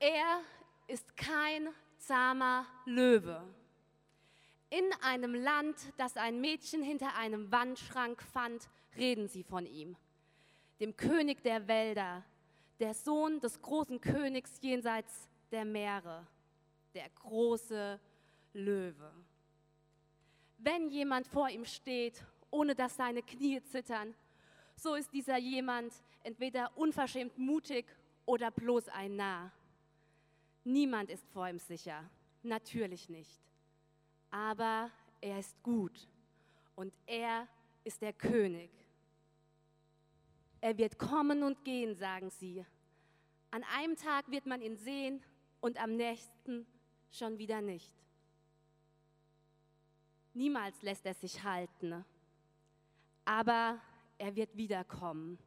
Er ist kein zahmer Löwe. In einem Land, das ein Mädchen hinter einem Wandschrank fand, reden sie von ihm, dem König der Wälder, der Sohn des großen Königs jenseits der Meere, der große Löwe. Wenn jemand vor ihm steht, ohne dass seine Knie zittern, so ist dieser jemand entweder unverschämt mutig oder bloß ein Narr. Niemand ist vor ihm sicher, natürlich nicht. Aber er ist gut und er ist der König. Er wird kommen und gehen, sagen sie. An einem Tag wird man ihn sehen und am nächsten schon wieder nicht. Niemals lässt er sich halten, aber er wird wiederkommen.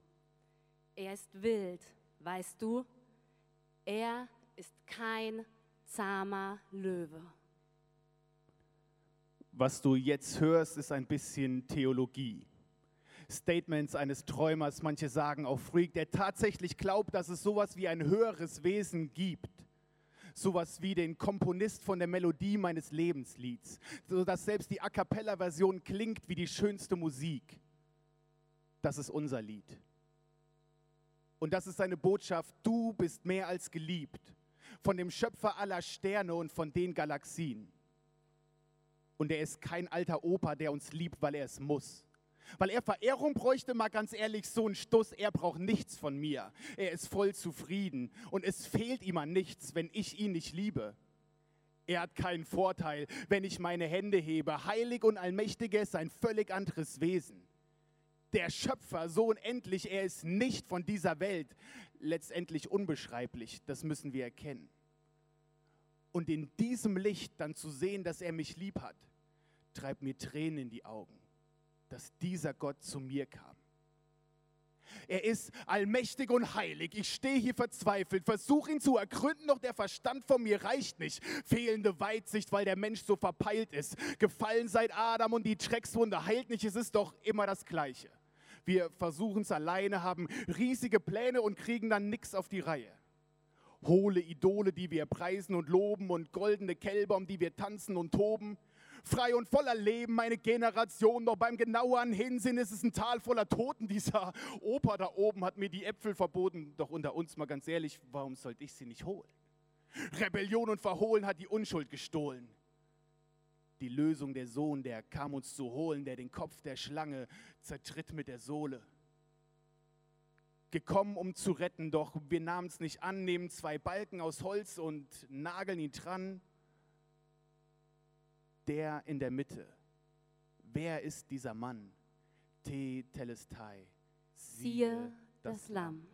Er ist wild, weißt du? Er ist kein zahmer Löwe. Was du jetzt hörst, ist ein bisschen Theologie. Statements eines Träumers, manche sagen auch Freak, der tatsächlich glaubt, dass es sowas wie ein höheres Wesen gibt. Sowas wie den Komponist von der Melodie meines Lebenslieds, sodass selbst die A cappella-Version klingt wie die schönste Musik. Das ist unser Lied. Und das ist seine Botschaft, du bist mehr als geliebt von dem Schöpfer aller Sterne und von den Galaxien. Und er ist kein alter Opa, der uns liebt, weil er es muss. Weil er Verehrung bräuchte, mal ganz ehrlich, so ein Stuss, er braucht nichts von mir. Er ist voll zufrieden und es fehlt ihm an nichts, wenn ich ihn nicht liebe. Er hat keinen Vorteil, wenn ich meine Hände hebe. Heilig und allmächtig ist ein völlig anderes Wesen. Der Schöpfer, so unendlich, er ist nicht von dieser Welt. Letztendlich unbeschreiblich, das müssen wir erkennen. Und in diesem Licht dann zu sehen, dass er mich lieb hat, treibt mir Tränen in die Augen, dass dieser Gott zu mir kam. Er ist allmächtig und heilig. Ich stehe hier verzweifelt, versuche ihn zu ergründen, doch der Verstand von mir reicht nicht. Fehlende Weitsicht, weil der Mensch so verpeilt ist. Gefallen seit Adam und die Dreckswunde heilt nicht. Es ist doch immer das Gleiche. Wir versuchen es alleine, haben riesige Pläne und kriegen dann nichts auf die Reihe. Hohle Idole, die wir preisen und loben und goldene Kälber, um die wir tanzen und toben frei und voller Leben, meine Generation. Doch beim genaueren Hinsinn ist es ein Tal voller Toten. Dieser Opa da oben hat mir die Äpfel verboten. Doch unter uns mal ganz ehrlich, warum sollte ich sie nicht holen? Rebellion und Verhohlen hat die Unschuld gestohlen. Die Lösung der Sohn, der kam uns zu holen, der den Kopf der Schlange zertritt mit der Sohle. Gekommen, um zu retten, doch wir nahmen es nicht an, nehmen zwei Balken aus Holz und nageln ihn dran der in der Mitte. Wer ist dieser Mann? Te Telestai. Siehe das Lamm.